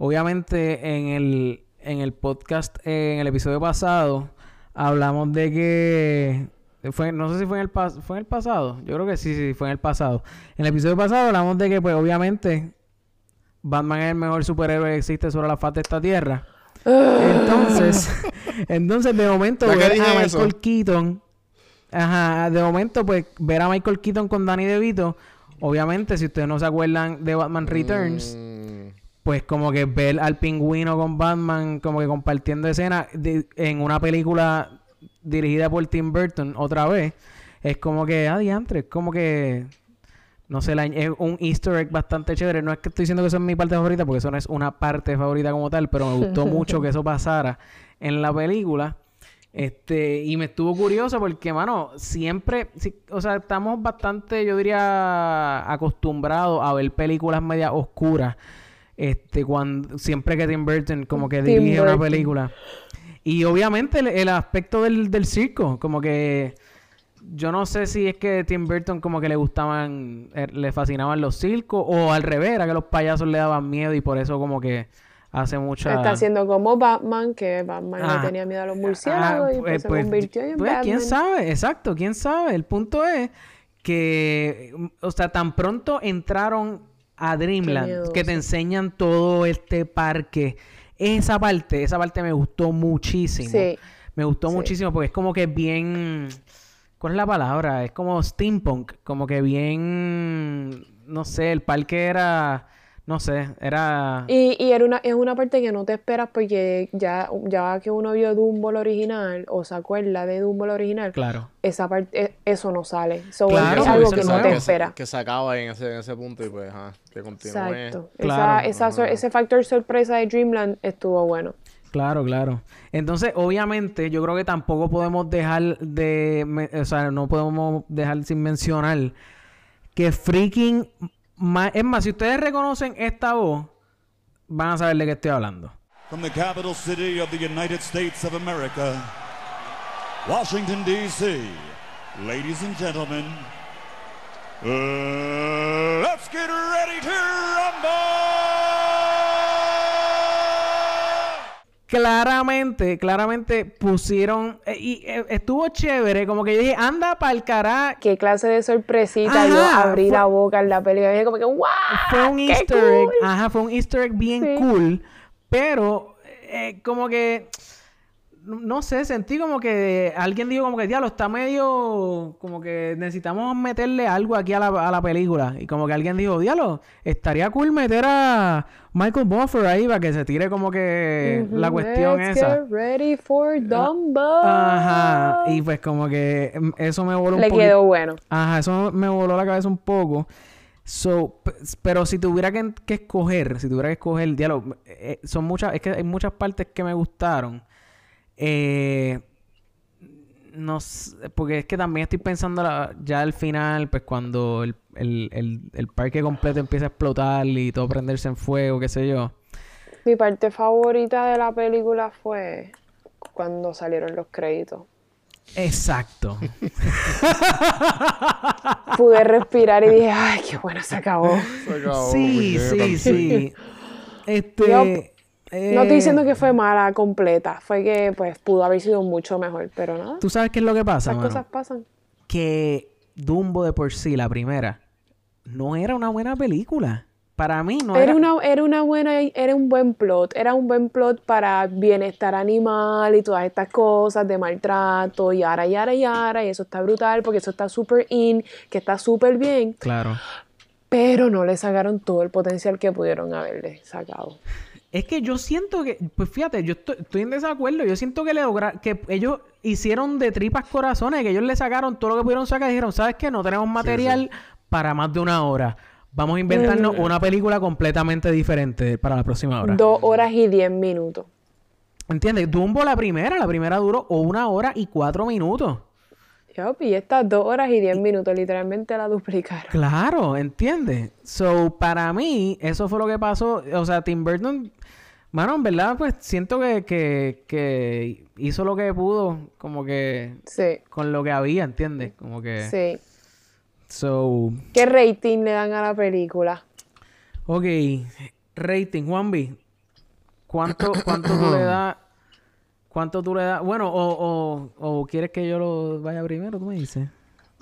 S1: Obviamente en el, en el podcast, eh, en el episodio pasado, hablamos de que fue, no sé si fue en el pas- fue en el pasado. Yo creo que sí, sí, fue en el pasado. En el episodio pasado hablamos de que, pues, obviamente, Batman es el mejor superhéroe que existe sobre la faz de esta tierra. Entonces, [LAUGHS] entonces de momento ver a
S3: eso.
S1: Michael Keaton, ajá, de momento pues ver a Michael Keaton con Danny DeVito, obviamente si ustedes no se acuerdan de Batman Returns,
S3: Mm,
S1: pues como que ver al pingüino con Batman como que compartiendo escena de- en una película dirigida por Tim Burton otra vez, es como que, ah, diantre, es como que no sé, la- es un easter egg bastante chévere. No es que estoy diciendo que eso es mi parte favorita, porque eso no es una parte favorita como tal, pero me gustó [LAUGHS] mucho que eso pasara en la película. Este, y me estuvo curioso porque, mano, siempre, o sea, estamos bastante, yo diría, acostumbrados a ver películas media oscuras. Este, cuando, siempre que Tim Burton como que
S2: Tim
S1: dirige una película. Y obviamente el, el aspecto del, del circo, como que yo no sé si es que Tim Burton como que le gustaban, eh, le fascinaban los circos o al revés, era que los payasos le daban miedo y por eso como que hace mucha...
S2: Está haciendo como Batman, que Batman
S1: Ah.
S2: le tenía miedo a los murciélagos
S1: Ah,
S2: y pues, se
S1: pues,
S2: convirtió en
S1: pues,
S2: Batman.
S1: quién sabe, exacto, quién sabe. El punto es que, o sea, tan pronto entraron a Dreamland, que te enseñan todo este parque. Esa parte, esa parte me gustó muchísimo.
S2: Sí.
S1: Me gustó
S2: Sí.
S1: muchísimo porque es como que bien. ¿Cuál es la palabra? Es como steampunk. Como que bien. No sé, el parque era. No sé, era.
S2: Y, y era una, es una parte que no te esperas porque ya, ya que uno vio Dumbo el original o se acuerda de Dumbo el original,
S1: Claro.
S2: esa parte, e- eso no sale. So,
S1: Claro,
S2: es algo que no te
S1: nuevo.
S3: que se-
S2: espera.
S3: Que se acaba en ese, en ese punto y pues, ajá, que continúe.
S2: Exacto.
S1: Claro.
S2: Esa, esa sor- ese factor sorpresa de Dreamland estuvo bueno.
S1: Claro, claro. Entonces, obviamente, yo creo que tampoco podemos dejar de, me- o sea, no podemos dejar sin mencionar que freaking, ma- es más, si ustedes reconocen esta voz, van a saber de qué estoy hablando.
S4: From the capital city of the United States of America, Washington, D.C., ladies and gentlemen, uh, let's get ready to rumble!
S1: Claramente, claramente pusieron, eh, y eh, estuvo chévere, como que yo dije, anda pa'l cara,
S2: Qué clase de sorpresita yo
S1: Ajá,
S2: abrí
S1: fue-
S2: la boca en la película y dije como que ¡wow!
S1: fue un
S2: ¡Qué
S1: easter egg,
S2: cool!
S1: ajá, fue un easter egg bien
S2: Sí.
S1: cool, pero eh, como que no sé, sentí como que alguien dijo como que, diablo, está medio, como que necesitamos meterle algo aquí a la, a la película. Y como que alguien dijo, diablo, estaría cool meter a Michael Buffer ahí para que se tire como que la cuestión
S2: Let's
S1: esa.
S2: get ready for Dumbo.
S1: Ajá, y pues como que eso me voló un
S2: Le
S1: poquito.
S2: quedó bueno.
S1: Ajá, eso me voló la cabeza un poco. So, pero si tuviera que, que escoger, si tuviera que escoger diálogo, eh, son muchas, es que hay muchas partes que me gustaron. Eh, no sé, porque es que también estoy pensando la- ya al final, pues cuando el, el, el, el parque completo empieza a explotar y todo prenderse en fuego, qué sé yo.
S2: Mi parte favorita de la película fue cuando salieron los créditos.
S1: Exacto. [LAUGHS]
S2: Pude respirar y dije, ay, qué bueno se acabó.
S3: Se acabó,
S1: sí, sí, sí. [LAUGHS] Este.
S2: No estoy diciendo
S1: eh,
S2: que fue mala completa, fue que pues pudo haber sido mucho mejor, pero nada,
S1: ¿Tú sabes qué es lo que pasa, mano?
S2: cosas pasan.
S1: que Dumbo de por sí, la primera, no era una buena película. Para mí no
S2: Era
S1: era...
S2: una, era una buena, era un buen plot, era un buen plot para bienestar animal y todas estas cosas de maltrato y yara, yara, yara, y eso está brutal porque eso está súper in, que está súper bien,
S1: Claro.
S2: pero no le sacaron todo el potencial que pudieron haberle sacado.
S1: Es que yo siento que... Pues fíjate, yo estoy, estoy en desacuerdo. Yo siento que le logra- que ellos hicieron de tripas corazones, que ellos le sacaron todo lo que pudieron sacar y dijeron, ¿sabes qué? No tenemos material para más de una hora. Vamos a inventarnos una película completamente diferente para la próxima hora.
S2: Dos horas y diez minutos.
S1: ¿Entiendes? Dumbo la primera, la primera duró una hora y cuatro minutos.
S2: Y estas dos horas y diez minutos literalmente la duplicaron.
S1: Claro, ¿entiendes? So, para mí, eso fue lo que pasó. O sea, Tim Burton, mano, en verdad, pues siento que, que, que hizo lo que pudo, como que
S2: Sí,
S1: con lo que había, ¿entiendes? Como que.
S2: sí.
S1: So,
S2: ¿Qué rating le dan a la película?
S1: ok. Rating, Juanvi. ¿Cuánto, cuánto tú le [CLEARS THROAT] das? ¿Cuánto tú le das? Bueno, o, o, o quieres que yo lo vaya primero, tú me dices.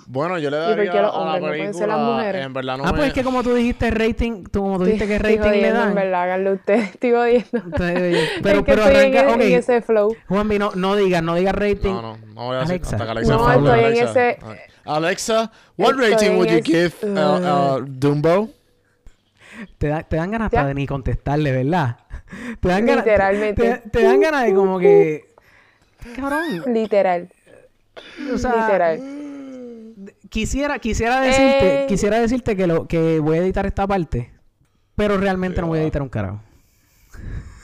S3: Bueno, yo le daría a la
S2: hombres no pueden ser las
S3: película,
S2: mujeres?
S3: En verdad no
S1: ah,
S3: me...
S1: pues es que como tú dijiste rating, tú como tú dijiste que rating le dan.
S2: En verdad, háganlo ustedes. Estoy jodiendo.
S1: Pero,
S2: Es que
S1: pero
S2: estoy en,
S1: arranca,
S2: en ese flow.
S1: Juanvi, no, no digas, no digas rating.
S3: No, no, no voy a decir
S1: Alexa.
S3: hasta que Alexa
S1: No,
S2: estoy en ese-
S3: Alexa, what
S2: Estoy
S3: rating would you
S2: ese-
S3: give uh, uh, Dumbo?
S1: Te, da- te dan ganas
S2: Ya.
S1: para ni contestarle, ¿verdad? [LAUGHS] Te dan ganas.
S2: Literalmente.
S1: Te, te dan ganas de como que. Cabrón.
S2: Literal.
S1: O sea,
S2: literal.
S1: quisiera, quisiera decirte,
S2: Eh.
S1: quisiera decirte que lo, que voy a editar esta parte. Pero realmente no voy a editar un carajo.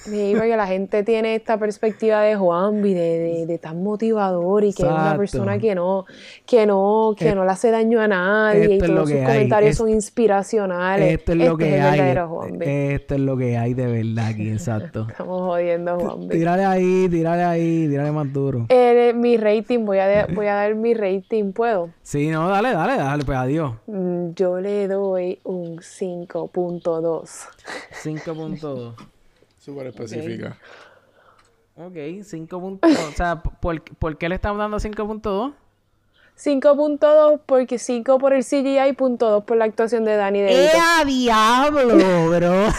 S2: Sí, porque la gente tiene esta perspectiva de Juanvi, de, de, de tan motivador y que es una persona que no, que no, que
S1: Es-
S2: no le hace daño a nadie y todos sus comentarios son inspiracionales.
S1: Esto es lo
S2: Este
S1: que hay. Esto es lo que hay de verdad aquí, exacto. [LAUGHS]
S2: Estamos jodiendo Juanvi.
S1: Tírale ahí, tírale ahí, tírale más duro.
S2: Eh, mi rating, voy a, de- voy a dar mi rating, ¿puedo?
S1: Sí, no, dale, dale, dale, pues adiós.
S2: Mm, Yo le doy un 5.2.
S1: 5.2.
S3: Súper específica.
S1: Ok, 5 puntos. O sea, ¿por, ¿por qué le estamos dando 5.2?
S2: 5.2 porque 5 por el CGI y punto 2 por la actuación de Danny DeVito.
S1: ¡Ea diablo, bro! [LAUGHS]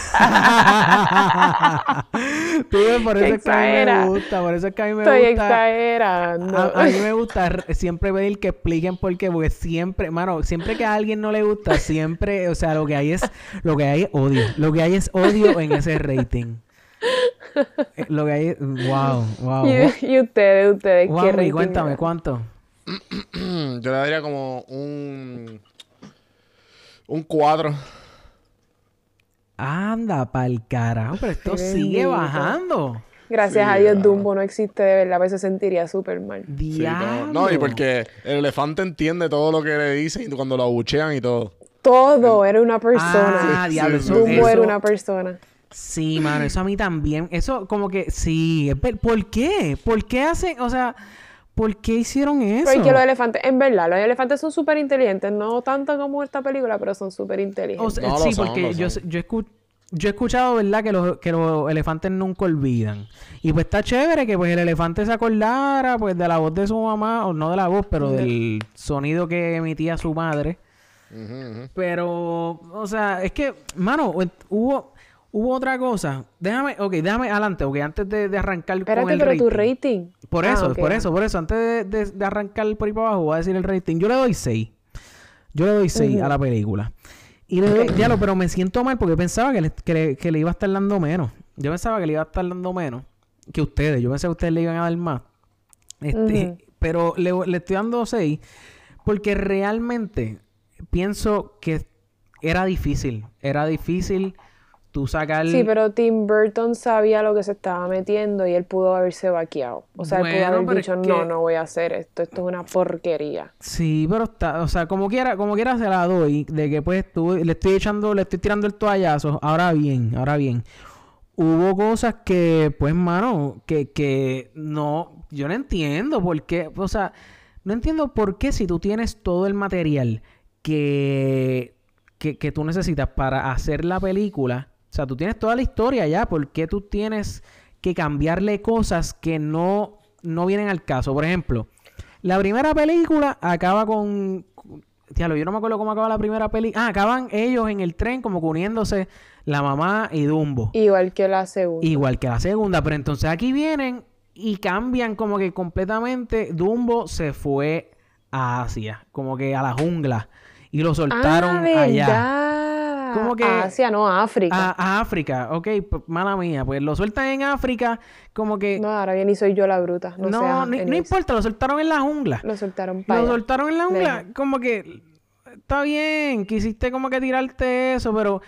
S1: Tú ves, por eso es que a mí me gusta, por eso es que a mí me
S2: Estoy
S1: gusta.
S2: exagerando.
S1: A, a mí me gusta siempre pedir que expliquen por qué, porque siempre, mano, siempre que a alguien no le gusta, siempre, o sea, lo que hay es, lo que hay es odio. Lo que hay es odio en ese rating. [LAUGHS] Eh, Lo que hay wow, wow.
S2: Y, y ustedes, ustedes, ¿qué
S1: Juanmi,
S2: rating
S1: cuéntame? ¿cuánto? [CLEARS THROAT]
S3: Yo le daría como un... Un 4.
S1: Anda, pa'l carajo, pero esto sigue
S2: bendito.
S1: bajando.
S2: Gracias
S3: Sí,
S2: a Dios. Dumbo no existe de verdad, a veces se sentiría súper mal.
S3: Sí,
S1: Diablo.
S3: no, no, y porque el elefante entiende todo lo que le dicen y cuando lo abuchean y todo.
S2: Todo era una persona.
S1: Ah, diablo,
S3: sí,
S1: eso,
S2: Dumbo
S1: eso-
S2: era una persona.
S1: Sí, mano, eso a mí también. Eso como que sí. ¿Por qué? ¿Por qué hacen, o sea, por qué hicieron eso?
S2: Porque los elefantes, en verdad, los elefantes son súper inteligentes, no tanto como esta película, pero son súper
S1: O
S2: inteligentes.
S1: sea,
S3: No, lo
S1: sí,
S3: son,
S1: porque yo, yo, escu- yo he escuchado, ¿verdad? Que los, que los elefantes nunca olvidan. Y pues está chévere que pues el elefante se acordara pues de la voz de su mamá, o no de la voz, pero del sonido que emitía su madre. Pero, o sea, es que, mano, hubo, Hubo otra cosa. Déjame, ok, déjame adelante, ok, antes de, de arrancar con
S2: Espérate,
S1: el
S2: pero
S1: rating.
S2: tu rating.
S1: Por
S2: Ah,
S1: eso, por
S2: ajá.
S1: eso, por eso. Antes de, de- de arrancar por ahí para abajo, voy a decir el rating. Yo le doy 6. Yo le doy 6 a la película. Y le doy, ya lo, pero me siento mal porque pensaba que le, que, le, que le iba a estar dando menos. Yo pensaba que le iba a estar dando menos que ustedes. Yo pensé que ustedes le iban a dar más. Este. [LAUGHS] Pero le, le estoy dando 6 porque realmente pienso que era difícil. Era difícil tú sacar...
S2: Sí, pero Tim Burton sabía lo que se estaba metiendo y él pudo haberse vaqueado. O sea, él pudo haber
S1: es
S2: dicho,
S1: que-
S2: no, no voy a hacer esto, esto es una porquería.
S1: Sí, pero está, o sea, como quiera, como quiera se la doy, de que pues tú, le estoy echando, le estoy tirando el toallazo. Ahora bien, ahora bien. Hubo cosas que, pues, mano, que, que no, yo no entiendo por qué, o sea, no entiendo por qué si tú tienes todo el material que, que, que tú necesitas para hacer la película, o sea, tú tienes toda la historia ya, ¿por qué tú tienes que cambiarle cosas que no, no vienen al caso? Por ejemplo, la primera película acaba con... Diablo, yo no me acuerdo cómo acaba la primera película. Ah, acaban ellos en el tren como que uniéndose la mamá y Dumbo.
S2: Igual que la segunda.
S1: Igual que la segunda, pero entonces aquí vienen y cambian como que completamente. Dumbo se fue a Asia, como que a la jungla, y lo soltaron
S2: ah,
S1: allá. Como que-
S2: Asia, no, África.
S1: A, a África, ok, mala mía, pues lo sueltan en África, como que...
S2: No, ahora bien, y soy yo la bruta. No,
S1: No, ni- no, importa, lo soltaron en la jungla.
S2: Lo soltaron para
S1: Lo soltaron en la jungla, como que está bien, quisiste como que tirarte eso, pero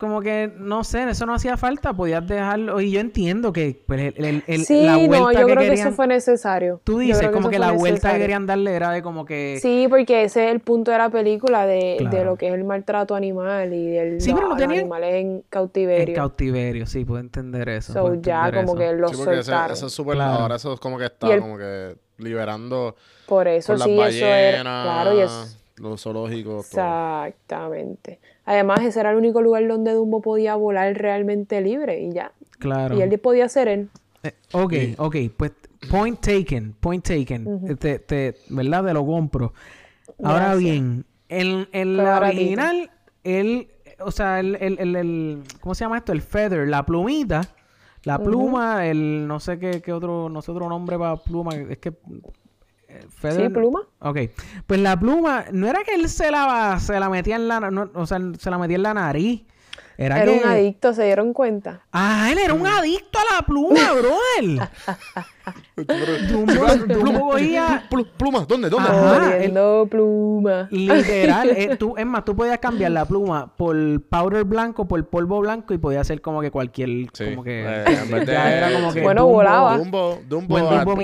S1: como que no sé, eso no hacía falta, podías dejarlo. Y yo entiendo que pues, el, el- el-
S2: Sí,
S1: la vuelta
S2: no, yo
S1: que
S2: creo que eso fue necesario.
S1: Tú dices como que la vuelta que querían darle era de como que.
S2: Sí, porque ese es el punto de la película, de, de lo que es el maltrato animal y del,
S1: Sí, pero
S2: los-
S1: tenían-
S2: animales en
S1: en
S2: cautiverio.
S1: cautiverio, sí, puedo entender eso.
S2: So,
S1: puedo
S2: ya
S1: entender
S2: como
S1: eso.
S2: que los
S3: Sí, ese-
S2: soltaron.
S3: eso es súper...
S1: Claro.
S3: Ahora eso es como que está
S2: el-
S3: como que liberando
S2: Por eso
S3: por las
S2: sí, eso era.
S3: ballenas,
S2: Claro, y es.
S3: los zoológicos, todo.
S2: Además, ese era el único lugar donde Dumbo podía volar realmente libre y ya.
S1: Claro.
S2: Y él podía ser él.
S1: Eh, ok, ok, pues point taken, point taken. Te, te- ¿Verdad? Te lo compro. Ahora
S2: Gracias.
S1: bien, en, en la original, él, o sea, el, el, el, el- ¿cómo se llama esto? El feather, la plumita, la pluma, el, no sé qué, qué otro, no sé otro nombre para pluma, es que... feather-
S2: Sí, pluma.
S1: Ok, pues la pluma, no era que él se la, se la metía en la, no, o sea, se la metía en la nariz. Era,
S2: Era
S1: que...
S2: un adicto, ¿se dieron cuenta?
S1: Ah, él era un adicto a la pluma, brother. Dumbo, Dumbo cogía
S3: Plu- Plumas, ¿dónde? ¿Dónde?
S1: Ajá.
S2: Pluma.
S1: literal. eh, [LAUGHS] tú, es más, tú podías cambiar la pluma por powder blanco, por polvo blanco y podía ser como que cualquier.
S3: Sí,
S1: Como que.
S3: eh, [LAUGHS]
S1: era como que.
S2: Bueno,
S1: Dumbo-
S2: volaba.
S3: Dumbo, Dumbo,
S1: Dumbo.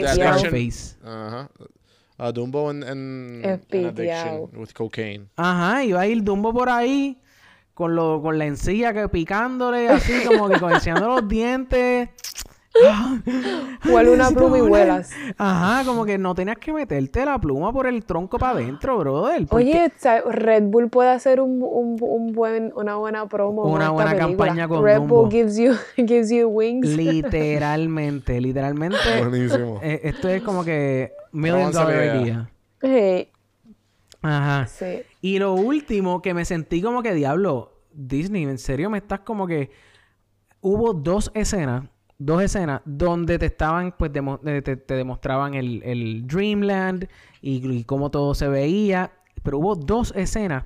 S3: Ajá. A Dumbo en, en, en addiction with cocaine.
S1: Ajá, iba a ir Dumbo por ahí con, lo, con la encilla que picándole, así como que con- enseñando los dientes. [LAUGHS]
S2: Huele una pluma y vuelas.
S1: Ajá, como que no tenías que meterte la pluma por el tronco para adentro, brother. porque-
S2: Oye. Red Bull puede hacer un, un, un buen, una buena promo.
S1: Una buena
S2: película.
S1: campaña con
S2: Red
S1: Dumbo.
S2: Bull gives you, [LAUGHS] gives you wings.
S1: Literalmente, literalmente.
S3: Buenísimo.
S1: eh, esto es como que million dollar idea.
S2: Hey,
S1: Ajá.
S2: sí.
S1: Y lo último que me sentí como que diablo, Disney, en serio me estás como que hubo dos escenas, dos escenas donde te estaban, pues demo- te, te demostraban el, el Dreamland y, cómo todo se veía, pero hubo dos escenas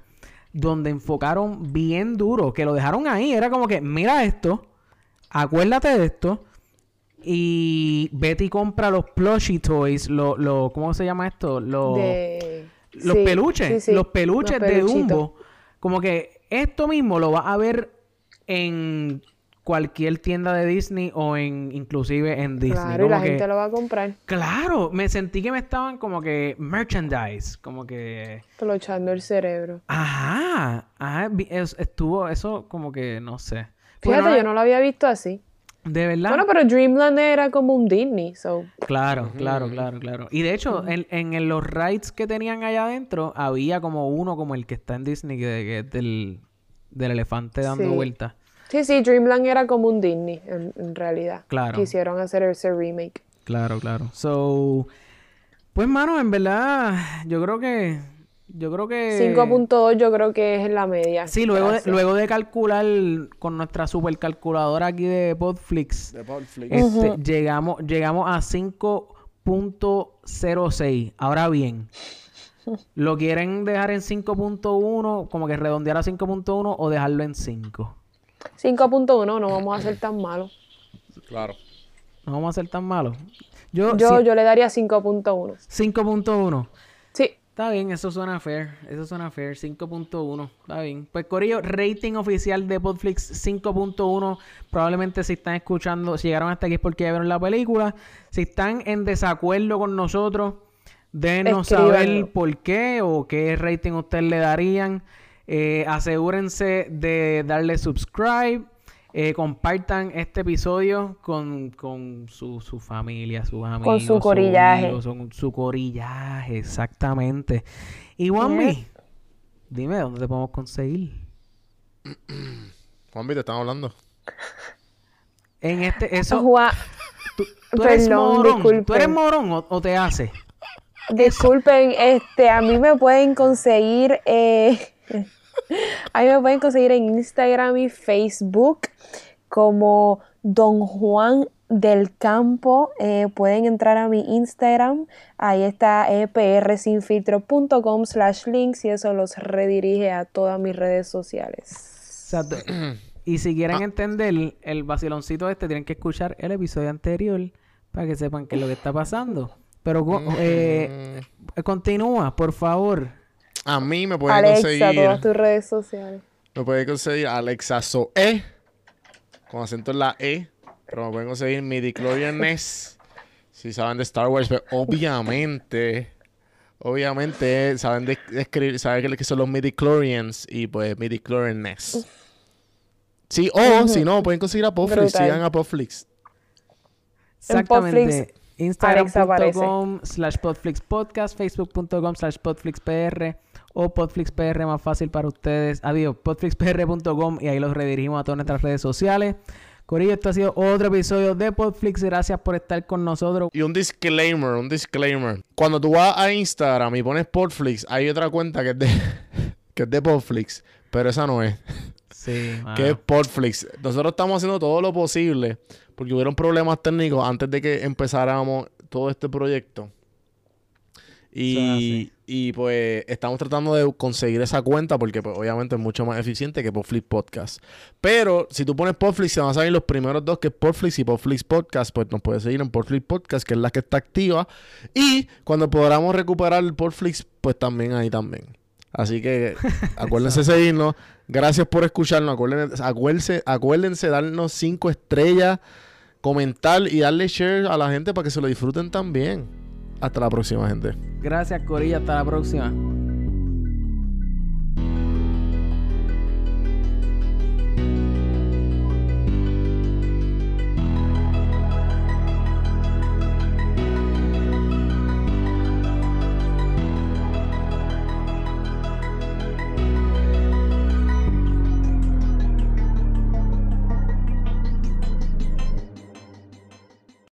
S1: donde enfocaron bien duro, que lo dejaron ahí, era como que mira esto, acuérdate de esto. Y Betty compra los plushie toys, lo, lo, ¿cómo se llama esto? Los,
S2: De...
S1: los
S2: sí,
S1: peluches,
S2: sí,
S1: los peluches
S2: los
S1: de. Dumbo. Como que esto mismo lo vas a ver en cualquier tienda de Disney o en inclusive en Disney.
S2: Claro, y la
S1: que-
S2: gente lo va a comprar.
S1: Claro, me sentí que me estaban como que merchandise, como que
S2: Clochando el cerebro.
S1: ajá, ajá, estuvo eso como que no sé.
S2: Fíjate,
S1: Bueno,
S2: yo no lo había visto así.
S1: De verdad.
S2: Bueno, pero Dreamland era como un Disney, so...
S1: Claro, claro, claro, claro. Y de hecho, en, en, en los rides que tenían allá adentro, había como uno como el que está en Disney, que, que es del, del elefante dando
S2: Sí.
S1: vueltas.
S2: Sí, sí, Dreamland era como un Disney, en, en realidad.
S1: Claro.
S2: Quisieron hacer ese remake.
S1: Claro, claro. So, pues, mano, en verdad, yo creo que Yo creo que...
S2: 5.2 yo creo que es en la media.
S1: Sí, luego de, luego de calcular con nuestra supercalculadora aquí de Podflix,
S3: De Netflix.
S1: este, llegamos, llegamos a 5.06. Ahora bien, [LAUGHS] ¿lo quieren dejar en 5.1, como que redondear a 5.1 o dejarlo en 5?
S2: 5.1 no vamos a ser tan malos.
S3: Claro.
S1: No vamos a ser tan malos. Yo,
S2: Yo,
S1: sí,
S2: yo le daría 5.1.
S1: 5.1. Está bien, eso suena fair. Eso suena fair. 5.1. Está bien. Pues Corillo, rating oficial de Podflix 5.1. Probablemente si están escuchando, si llegaron hasta aquí es porque ya vieron la película. Si están en desacuerdo con nosotros,
S2: Escríbanlo.
S1: saber por qué o qué rating ustedes le darían. Eh, asegúrense de darle subscribe. Eh, compartan este episodio con, con su, su familia, sus amigos.
S2: su
S1: sus
S2: corillaje.
S1: con su corillaje, exactamente. Y Juanmi, dime dónde te podemos conseguir. [CLEARS THROAT]
S3: Juanvi, te están hablando.
S1: En este, eso,
S2: Juan,
S1: tú, tú eres
S2: perdón,
S1: morón. ¿Tú eres morón o, o te hace?
S2: disculpen, este, a mí me pueden conseguir, eh, [LAUGHS] a mí me pueden conseguir en Instagram y Facebook como Don Juan del Campo. Eh, pueden entrar a mi Instagram, ahí está e prsinfiltro.com slash links y eso los redirige a todas mis redes sociales.
S1: Exacto. [CLEARS THROAT] Y si quieren
S3: Ah.
S1: entender el vaciloncito este, tienen que escuchar el episodio anterior para que sepan qué es lo que está pasando. Pero co- eh, continúa, por favor.
S3: A mí me pueden
S2: Alexa,
S3: conseguir.
S2: todas tus redes sociales.
S3: Me pueden conseguir Alexa Zoe. Con acento en la E. Pero me pueden conseguir Midichlorian Ness. Si saben de Star Wars, pero obviamente. Obviamente saben de, de escribir, saben que- que son los midichlorians y pues midichlorian Ness. Sí, o si no, pueden conseguir a Popflix.
S2: Brutal.
S3: Sigan a Popflix.
S1: Exactamente.
S2: Alexa.
S1: Instagram.com slash Podflix Podcast, Facebook.com slash PodflixPR o PodflixPR más fácil para ustedes. Adiós, podflixpr.com y ahí los redirigimos a todas nuestras redes sociales. Corillo, esto ha sido otro episodio de Podflix. Gracias por estar con nosotros.
S3: Y un disclaimer, un disclaimer. Cuando tú vas a Instagram y pones Podflix, hay otra cuenta que es de, [LAUGHS] que es de Podflix. Pero esa no es.
S1: Sí,
S3: que es Podflix. Nosotros estamos haciendo todo lo posible porque hubieron problemas técnicos antes de que empezáramos todo este proyecto. Y, y pues estamos tratando de conseguir esa cuenta porque pues, obviamente es mucho más eficiente que Podflix Podcast. Pero si tú pones Podflix, se van a salir los primeros dos que es Podflix y Podflix Podcast. Pues nos puedes seguir en Podflix Podcast, que es la que está activa. Y cuando podamos recuperar el Podflix, pues también ahí también. Así que [LAUGHS] acuérdense de seguirnos. Gracias por escucharnos. Acuérdense, acuérdense, acuérdense darnos cinco estrellas, comentar y darle share a la gente para que se lo disfruten también. Hasta la próxima, gente.
S1: Gracias, Corillo. Hasta la próxima.